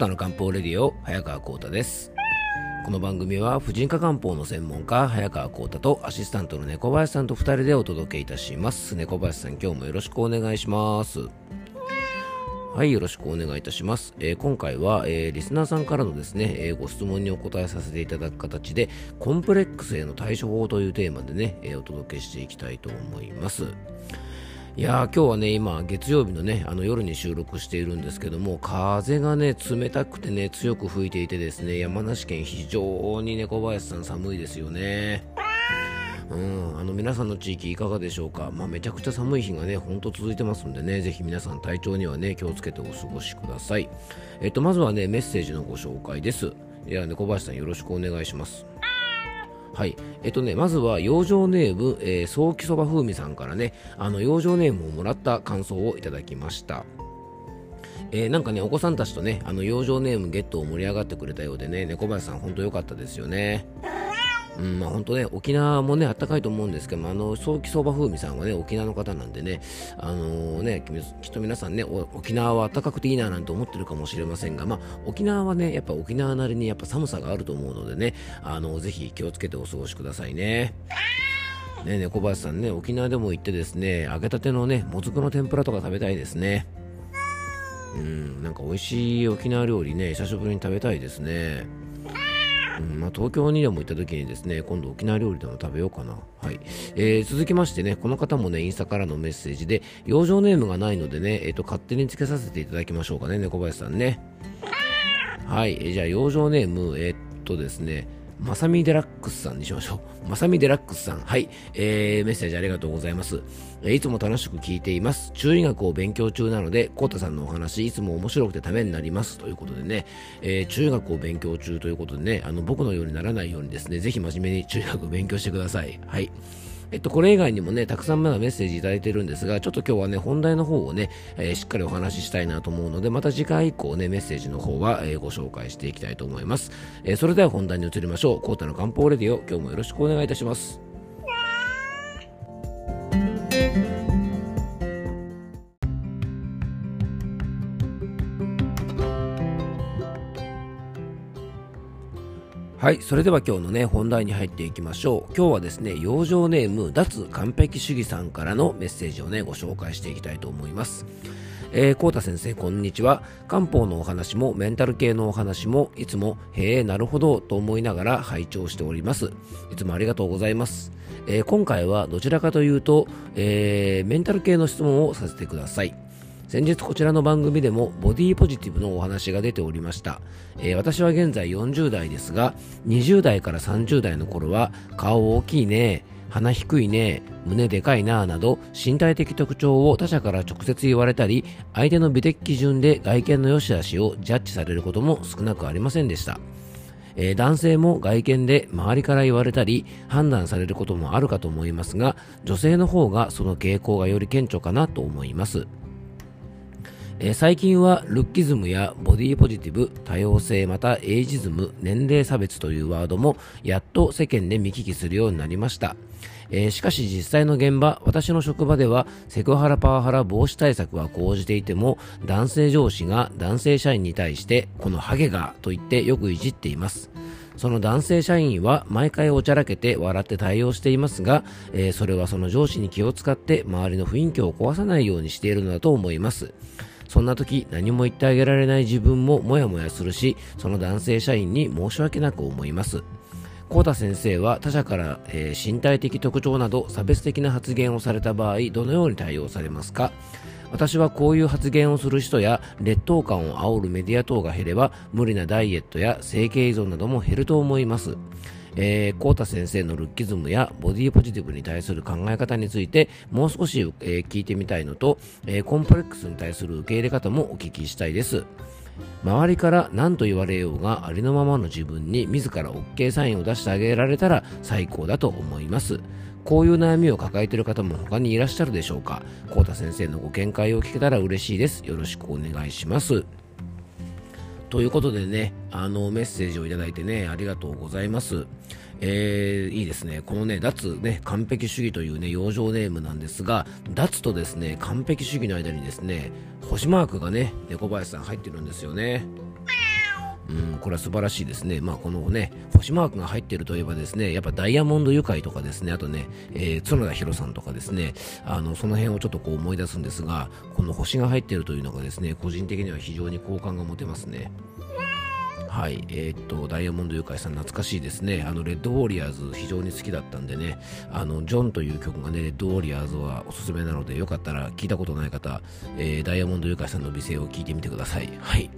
コータの漢方レディオ早川コータです。この番組は婦人科漢方の専門家早川コータとアシスタントの猫林さんと二人でお届けいたします。猫林さん今日もよろしくお願いします。はいよろしくお願いいたします、えー、今回は、えー、リスナーさんからのですね、えー、ご質問にお答えさせていただく形でコンプレックスへの対処法というテーマでね、えお届けしていきたいと思います。いや今日はね、今、月曜日のね、あの夜に収録しているんですけども、風がね、冷たくてね、強く吹いていてですね、山梨県非常に猫林さん寒いですよね。うん、あの皆さんの地域いかがでしょうか、まあ、めちゃくちゃ寒い日がね、ほんと続いてますんでね、ぜひ皆さん体調にはね、気をつけてお過ごしください。えっと、まずはね、メッセージのご紹介です。いや、猫林さんよろしくお願いします。はい。えっとね、まずは、養生ネーム、えー、早期そば風味さんからね、あの、養生ネームをもらった感想をいただきました。えー、なんかね、お子さんたちとね、あの、養生ネームゲットを盛り上がってくれたようでね、猫林さん、ほんと良かったですよね。うん、まあ本当ね、沖縄もね、あったかいと思うんですけども、あの、早期相場風味さんはね、沖縄の方なんでね、あのー、ね、きっと皆さんね、沖縄は暖かくていいななんて思ってるかもしれませんが、まあ、沖縄はね、やっぱ沖縄なりにやっぱ寒さがあると思うのでね、あのー、ぜひ気をつけてお過ごしくださいね。ね、猫林さんね、沖縄でも行ってですね、揚げたてのね、もずくの天ぷらとか食べたいですね。うん、なんか美味しい沖縄料理ね、久しぶりに食べたいですね。うんまあ、東京にでも行った時にですね今度沖縄料理でも食べようかな、はい。えー、続きましてねこの方もねインスタからのメッセージで養生ネームがないのでね、えーと、勝手につけさせていただきましょうかね猫林さんね。はい、え、じゃあ養生ネームえー、っとですねまさみデラックスさんにしましょう。まさみデラックスさん。はい。えー、メッセージありがとうございます。えー、いつも楽しく聞いています。中医学を勉強中なので、コータさんのお話、いつも面白くてためになります。ということでね、えー、中医学を勉強中ということでね、あの、僕のようにならないようにですね、ぜひ真面目に中医学を勉強してください。はい。えっと、これ以外にもね、たくさんまだメッセージいただいてるんですが、ちょっと今日はね、本題の方をね、えー、しっかりお話ししたいなと思うので、また次回以降ね、メッセージの方は、えー、ご紹介していきたいと思います。えー、それでは本題に移りましょう。コータの漢方レディオ、今日もよろしくお願いいたします。はい、それでは今日のね、本題に入っていきましょう。今日はですね、養生ネーム、脱完璧主義さんからのメッセージをね、ご紹介していきたいと思います。えー、コー先生、こんにちは。漢方のお話もメンタル系のお話も、いつも、へえ、なるほど、と思いながら拝聴しております。いつもありがとうございます。えー、今回はどちらかというと、えー、メンタル系の質問をさせてください。先日こちらの番組でもボディポジティブのお話が出ておりました、えー、私は現在40代ですが20代から30代の頃は顔大きいね鼻低いね胸でかいななど身体的特徴を他者から直接言われたり相手の美的基準で外見の良し悪しをジャッジされることも少なくありませんでした。えー、男性も外見で周りから言われたり判断されることもあるかと思いますが女性の方がその傾向がより顕著かなと思います。最近はルッキズムやボディポジティブ、多様性、またエイジズム、年齢差別というワードもやっと世間で見聞きするようになりました。えー、しかし実際の現場、私の職場ではセクハラパワハラ防止対策は講じていても男性上司が男性社員に対してこのハゲがと言ってよくいじっています。その男性社員は毎回おちゃらけて笑って対応していますが、えー、それはその上司に気を使って周りの雰囲気を壊さないようにしているのだと思います。そんな時何も言ってあげられない自分もモヤモヤするし、その男性社員に申し訳なく思います。コータ先生は他者から、えー、身体的特徴など差別的な発言をされた場合、どのように対応されますか？私はこういう発言をする人や劣等感を煽るメディア等が減れば無理なダイエットや整形依存なども減ると思います。えー、コータ先生のルッキズムやボディポジティブに対する考え方についてもう少し、えー、聞いてみたいのと、えー、コンプレックスに対する受け入れ方もお聞きしたいです。周りから何と言われようがありのままの自分に自ら OK サインを出してあげられたら最高だと思います。こういう悩みを抱えている方も他にいらっしゃるでしょうかコータ先生のご見解を聞けたら嬉しいです。よろしくお願いします。ということでね、あのメッセージをいただいてね、ありがとうございます。えー、いいですね。このね、脱ね、完璧主義というね、養生ネームなんですが、脱とですね、完璧主義の間にですね、星マークがね、猫林さん入ってるんですよね。うん、これは素晴らしいですね。まあ、このね、星マークが入ってるといえばですね、やっぱダイヤモンド愉快とかですね、あとね、えー、角田博さんとかですね、あの、その辺をちょっとこう思い出すんですが、この星が入ってるというのがですね、個人的には非常に好感が持てますね。はい、えー、っと、ダイヤモンドユカイさん懐かしいですね。あの、レッドウォリアーズ非常に好きだったんでね、あの、ジョンという曲がね、レッドウォリアーズはおすすめなので、よかったら聞いたことない方、えー、ダイヤモンドユカイさんの美声を聞いてみてください。はい。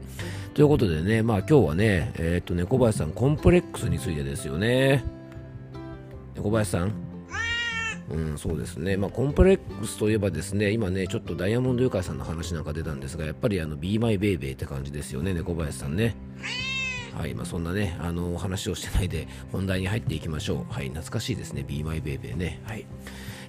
ということでね、まあ今日はね、えー、っと、猫林さん、コンプレックスについてですよね。猫林さん？うん、そうですね、まあ、コンプレックスといえばですね今ねちょっとダイヤモンドユカイさんの話なんか出たんですがやっぱりあの Be My Baby って感じですよね猫林さんね。はい、まあ、そんなね、あの話をしてないで本題に入っていきましょう。はい、懐かしいですね、Be My Baby ね。はい。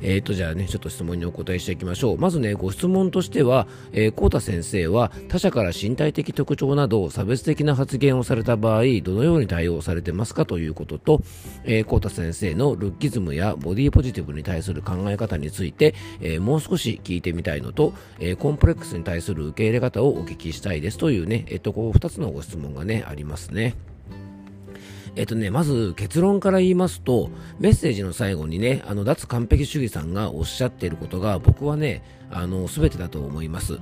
えっ、ー、と、じゃあね、ちょっと質問にお答えしていきましょう。まずね、ご質問としては、えー、コー先生は他者から身体的特徴など差別的な発言をされた場合、どのように対応されてますかということと、えー、コー先生のルッキズムやボディポジティブに対する考え方について、えー、もう少し聞いてみたいのと、えー、コンプレックスに対する受け入れ方をお聞きしたいですというね、えっ、と、こう2つのご質問がね、ありますね。えっとね、まず結論から言いますと、メッセージの最後にね、あの、脱完璧主義さんがおっしゃっていることが、僕はね、あの、すべてだと思います。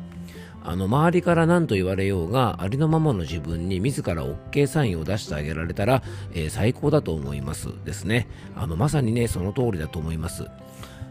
あの、周りから何と言われようが、ありのままの自分に自ら OK サインを出してあげられたら、えー、最高だと思いますですね。あの、まさにね、その通りだと思います。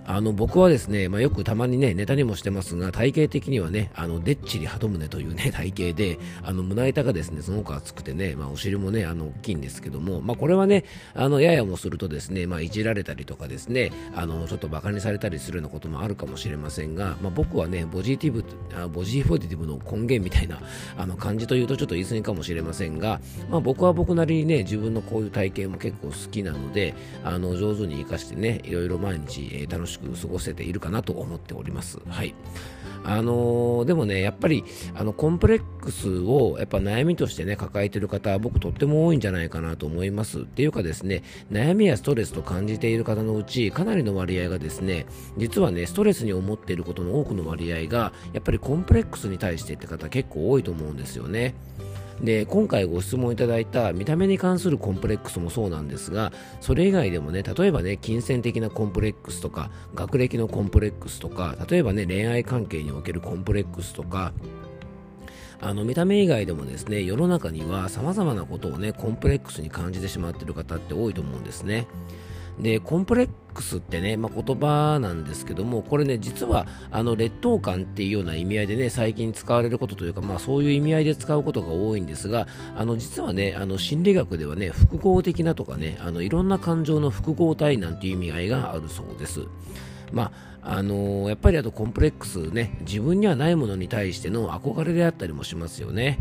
あの僕はですね、まあ、よくたまにねネタにもしてますが体型的にはねあのでっちり鳩胸というね 体型であの胸板がですねすごく厚くてね、まあ、お尻もねあの大きいんですけども、まあ、これはねあのややもするとですね、まあ、いじられたりとかですねあのちょっとバカにされたりするようなこともあるかもしれませんが、まあ、僕はねボジティブあボジーポジティブの根源みたいなあの感じというとちょっと言い過ぎかもしれませんが、まあ、僕は僕なりにね自分のこういう体型も結構好きなのであの上手に活かしてねいろいろ毎日、えー、楽ししく過ごせているかなと思っております。はい。あのー、でもね、やっぱり、あの、コンプレックスを、やっぱ悩みとしてね、抱えてる方、僕とっても多いんじゃないかなと思います。っていうかですね、悩みやストレスと感じている方のうち、かなりの割合がですね、実はね、ストレスに思っていることの多くの割合が、やっぱりコンプレックスに対してって方結構多いと思うんですよね。で今回ご質問いただいた見た目に関するコンプレックスもそうなんですがそれ以外でもね例えばね金銭的なコンプレックスとか学歴のコンプレックスとか例えばね恋愛関係におけるコンプレックスとかあの見た目以外でもですね世の中には様々なことをねコンプレックスに感じてしまっている方って多いと思うんですね。でコンプレックスってね、まあ、言葉なんですけどもこれね実はあの劣等感っていうような意味合いでね最近使われることというか、まあ、そういう意味合いで使うことが多いんですがあの実はねあの心理学ではね複合的なとかねあのいろんな感情の複合体なんていう意味合いがあるそうです。まああのー、やっぱりあとコンプレックスね自分にはないものに対しての憧れであったりもしますよね。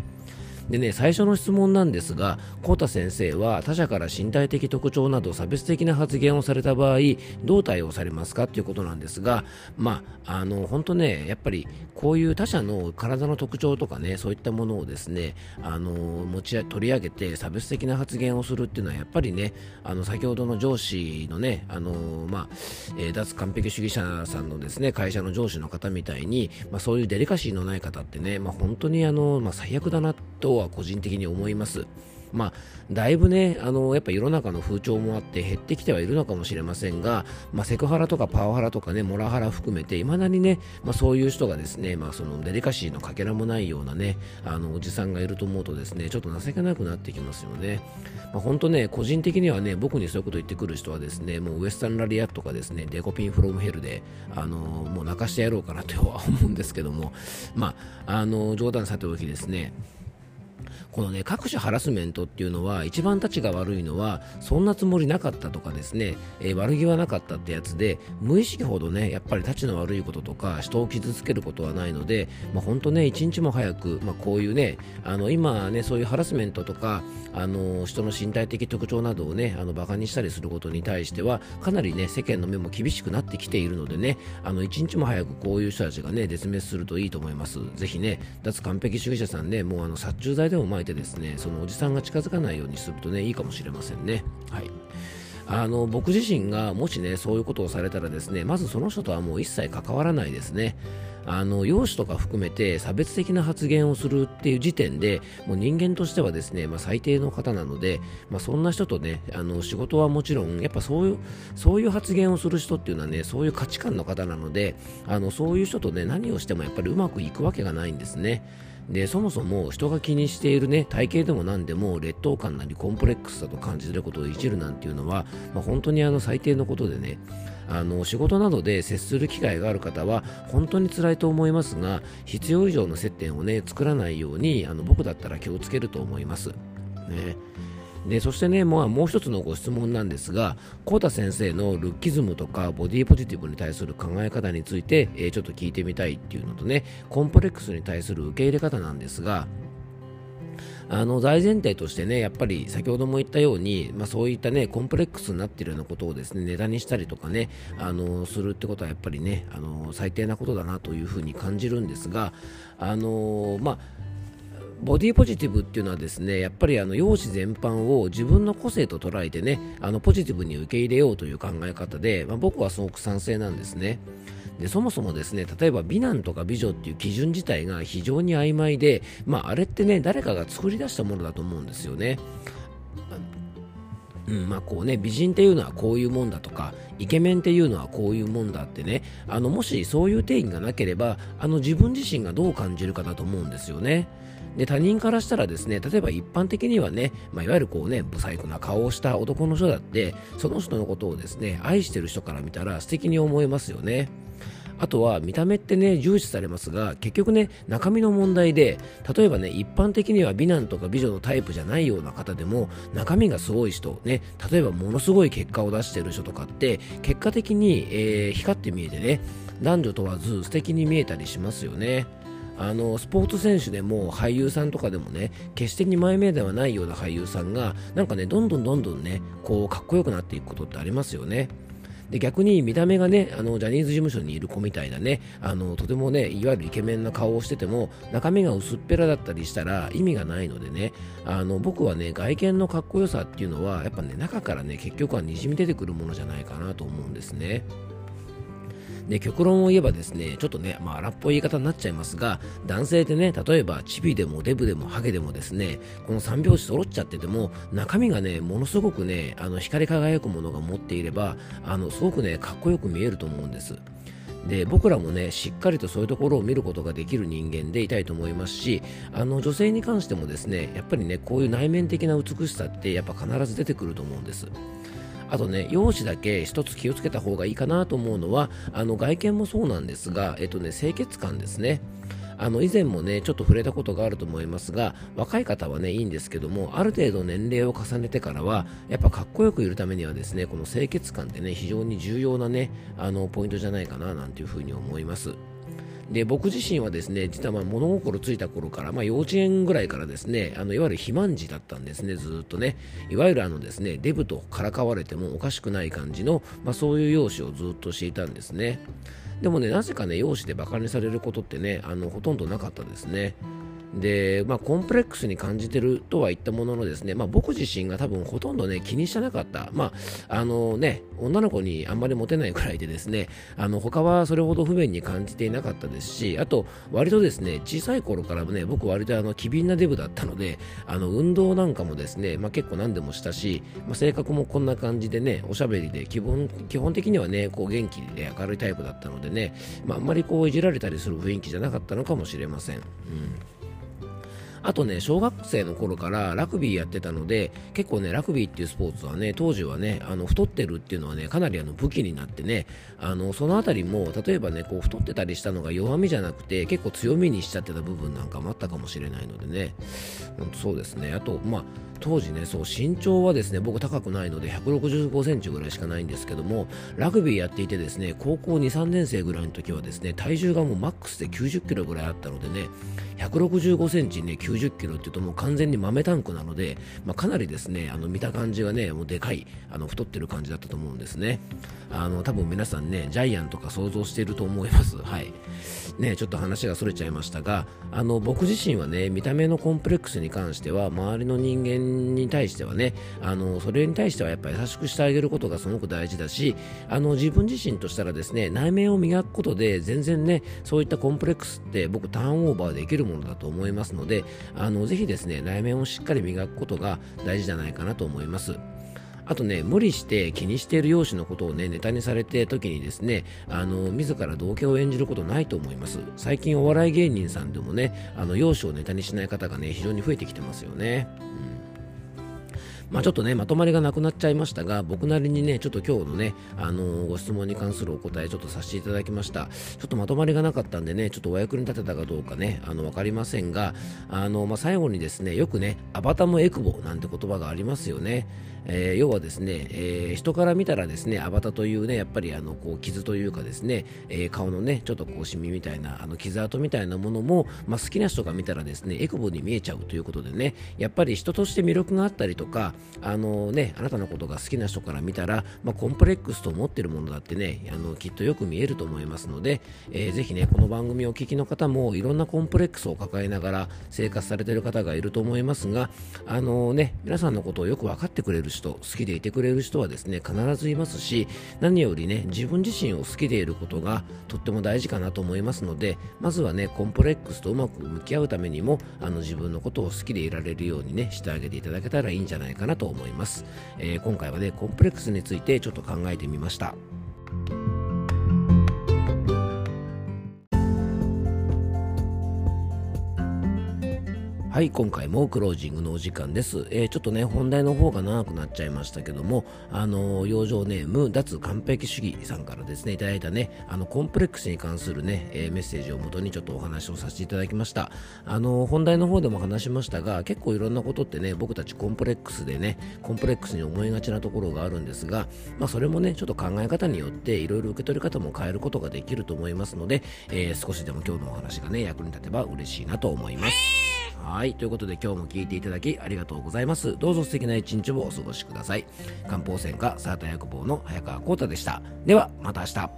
でね、最初の質問なんですが、コータ先生は他者から身体的特徴など差別的な発言をされた場合、どう対応されますか？ということなんですが、まあ、あの、本当ね、やっぱりこういう他者の体の特徴とかね、そういったものをですね、あの、持ち取り上げて差別的な発言をするっていうのは、やっぱりね、あの、先ほどの上司のね、あの、まあ、えー、脱完璧主義者さんのですね、会社の上司の方みたいに、まあ、そういうデリカシーのない方ってね、まあ、本当にあの、まあ、最悪だなとは個人的に思います。まあ、だいぶね、あの、やっぱ世の中の風潮もあって減ってきてはいるのかもしれませんが、まあ、セクハラとかパワハラとかね、モラハラ含めて、未だにね、まあ、そういう人がですね、まあ、そのデリカシーのかけらもないようなね、あの、おじさんがいると思うとですね、ちょっと情けなくなってきますよね。まあ、本当ね、個人的にはね、僕にそういうこと言ってくる人はですね、もうウエスタンラリアットかですね、デコピンフロムヘルで、あの、もう泣かしてやろうかなとは思うんですけども、まあ、あの、冗談さておきですね、このね、各種ハラスメントっていうのは、一番たちが悪いのは、そんなつもりなかったとかですね、えー、悪気はなかったってやつで、無意識ほどね、やっぱりたちの悪いこととか、人を傷つけることはないので、まあ、本当ね、一日も早く、まあ、こういうね、あの、今ね、そういうハラスメントとか、あの、人の身体的特徴などをね、あの、馬鹿にしたりすることに対しては、かなりね、世間の目も厳しくなってきているのでね、あの、一日も早くこういう人たちがね、絶滅するといいと思います。ぜひね、脱完璧主義者さんね、もうあの、殺虫剤でもまいてですね、そのおじさんが近づかないようにするとね、いいかもしれませんね。はい。あの僕自身がもしねそういうことをされたらですねまずその人とはもう一切関わらないですねあの容姿とか含めて差別的な発言をするっていう時点でもう人間としてはですね、まあ、最低の方なので、まあ、そんな人とねあの仕事はもちろんやっぱそういうそういう発言をする人っていうのはねそういう価値観の方なのであのそういう人とね何をしてもやっぱりうまくいくわけがないんですね。でそもそも人が気にしているね体型でも何でも劣等感なりコンプレックスだと感じてることをいじるなんていうのは、まあ、本当にあの最低のことでねあの仕事などで接する機会がある方は本当に辛いと思いますが必要以上の接点をね作らないようにあの僕だったら気をつけると思います。ねでそしてね、もうもう一つのご質問なんですが、コータ先生のルッキズムとかボディポジティブに対する考え方について、えー、ちょっと聞いてみたいっていうのとね、コンプレックスに対する受け入れ方なんですが、あの大前提としてね、やっぱり先ほども言ったように、まあ、そういったね、コンプレックスになっているようなことをですね、ネタにしたりとかね、あのするってことはやっぱりね、あの最低なことだなというふうに感じるんですが、あのまあボディポジティブっていうのはですねやっぱりあの容姿全般を自分の個性と捉えてねあのポジティブに受け入れようという考え方で、まあ、僕はすごく賛成なんですね。でそもそもですね例えば美男とか美女っていう基準自体が非常に曖昧で、まあ、あれってね誰かが作り出したものだと思うんですよね。うんまあこうね、美人っていうのはこういうもんだとかイケメンっていうのはこういうもんだってねあのもしそういう定義がなければあの自分自身がどう感じるかだと思うんですよね。で他人からしたらですね例えば一般的にはね、まあ、いわゆるこうね不細工な顔をした男の人だってその人のことをですね愛してる人から見たら素敵に思えますよね。あとは見た目ってね重視されますが結局ね中身の問題で例えばね一般的には美男とか美女のタイプじゃないような方でも中身がすごい人ね例えばものすごい結果を出してる人とかって結果的に、えー、光って見えてね男女問わず素敵に見えたりしますよね。あのスポーツ選手でも俳優さんとかでもね決して2枚目ではないような俳優さんがなんかねどんどんどんどんねこうかっこよくなっていくことってありますよね。で逆に見た目がねあのジャニーズ事務所にいる子みたいなねあのとてもねいわゆるイケメンな顔をしてても中身が薄っぺらだったりしたら意味がないのでねあの僕はね外見のかっこよさっていうのはやっぱね中からね結局はにじみ出てくるものじゃないかなと思うんですね。で極論を言えばですねちょっとね、まあ、荒っぽい言い方になっちゃいますが男性ってね例えばチビでもデブでもハゲでもですねこの3拍子揃っちゃってても中身がねものすごくねあの光り輝くものが持っていればあのすごくねかっこよく見えると思うんです。で僕らもねしっかりとそういうところを見ることができる人間でいたいと思いますしあの女性に関してもですねやっぱりねこういう内面的な美しさってやっぱ必ず出てくると思うんです。あとね、容姿だけ一つ気をつけた方がいいかなと思うのは、あの外見もそうなんですが、えっとね、清潔感ですね。あの以前もねちょっと触れたことがあると思いますが若い方はねいいんですけどもある程度年齢を重ねてからはやっぱかっこよくいるためにはですねこの清潔感ってね非常に重要なねあのポイントじゃないかななんていうふうに思います。で僕自身はですね実はま物心ついた頃から、まあ、幼稚園ぐらいからですねあのいわゆる肥満児だったんですねずっとね。いわゆるあのですねデブとからかわれてもおかしくない感じの、まあ、そういう容姿をずっとしていたんですね。でもねなぜかね容姿でバカにされることってねあのほとんどなかったですね。で、まあ、コンプレックスに感じてるとは言ったもののですね、まあ、僕自身が多分ほとんどね、気にしてなかった。まあ、あのね、女の子にあんまりモテないくらいでですね、あの、他はそれほど不便に感じていなかったですし、あと、割とですね、小さい頃からね、僕割とあの、機敏なデブだったので、あの、運動なんかもですね、まあ、結構何でもしたし、まあ、性格もこんな感じでね、おしゃべりで、基本、基本的にはね、こう元気で明るいタイプだったのでね、まあ、あんまりこういじられたりする雰囲気じゃなかったのかもしれません。うんあとね、小学生の頃からラグビーやってたので、結構ね、ラグビーっていうスポーツはね、当時はね、あの太ってるっていうのはね、かなりあの武器になってね、あのそのあたりも、例えばね、こう太ってたりしたのが弱みじゃなくて、結構強みにしちゃってた部分なんかもあったかもしれないのでね、ほんそうですね。あと、まあ、当時ね、そう、身長はですね、僕高くないので165センチぐらいしかないんですけども、ラグビーやっていてですね、高校2、3年生ぐらいの時はですね、体重がもうマックスで90キロぐらいあったのでね、165センチね、90キロっていうともう完全に豆タンクなので、まあ、かなりですね、あの見た感じがね、もうでかい、あの太ってる感じだったと思うんですね。あの、多分皆さんね、ジャイアンとか想像していると思います。はい。ね、ちょっと話がそれちゃいましたが、あの、僕自身はね、見た目のコンプレックスに関しては、周りの人間に対してはねあのそれに対してはやっぱ優しくしてあげることがすごく大事だしあの自分自身としたらですね内面を磨くことで全然ねそういったコンプレックスって僕ターンオーバーできるものだと思いますのであのぜひですね内面をしっかり磨くことが大事じゃないかなと思いますあとね、無理して気にしている容姿のことをね、ネタにされて時にですね、あの、自ら同居を演じることないと思います。最近お笑い芸人さんでもね、あの、容姿をネタにしない方がね、非常に増えてきてますよね。うんまあ、ちょっとね、まとまりがなくなっちゃいましたが、僕なりにね、ちょっと今日のね、あのー、ご質問に関するお答えちょっとさせていただきました。ちょっとまとまりがなかったんでね、ちょっとお役に立てたかどうかね、あの、わかりませんが、あの、まあ、最後にですね、よくね、アバタムエクボなんて言葉がありますよね。えー、要はですね、えー、人から見たらですね、アバタというね、やっぱりあの、こう、傷というかですね、えー、顔のね、ちょっとこう、シミみたいな、あの、傷跡みたいなものも、まあ、好きな人が見たらですね、エクボに見えちゃうということでね、やっぱり人として魅力があったりとか、あのね、あなたのことが好きな人から見たら、まあ、コンプレックスと思ってるものだってね、あの、きっとよく見えると思いますので、えー、ぜひね、この番組をお聞きの方も、いろんなコンプレックスを抱えながら生活されている方がいると思いますが、あのね、皆さんのことをよく分かってくれる人、好きでいてくれる人はですね、必ずいますし、何よりね、自分自身を好きでいることがとっても大事かなと思いますので、まずはね、コンプレックスとうまく向き合うためにも、あの自分のことを好きでいられるようにね、してあげていただけたらいいんじゃないかなと思います。えー、今回はね、コンプレックスについてちょっと考えてみました。はい、今回もクロージングのお時間です。えー、ちょっとね、本題の方が長くなっちゃいましたけども、あのー、養生ネーム、脱完璧主義さんからですね、いただいたね、あの、コンプレックスに関するね、えー、メッセージをもとにちょっとお話をさせていただきました。あのー、本題の方でも話しましたが、結構いろんなことってね、僕たちコンプレックスでね、コンプレックスに思いがちなところがあるんですが、まあ、それもね、ちょっと考え方によって、いろいろ受け取り方も変えることができると思いますので、え少しでも今日のお話がね、役に立てば嬉しいなと思います。はい。ということで今日も聞いていただきありがとうございます。どうぞ素敵な一日をお過ごしください。漢方専科サーター薬房の早川浩太でした。では、また明日。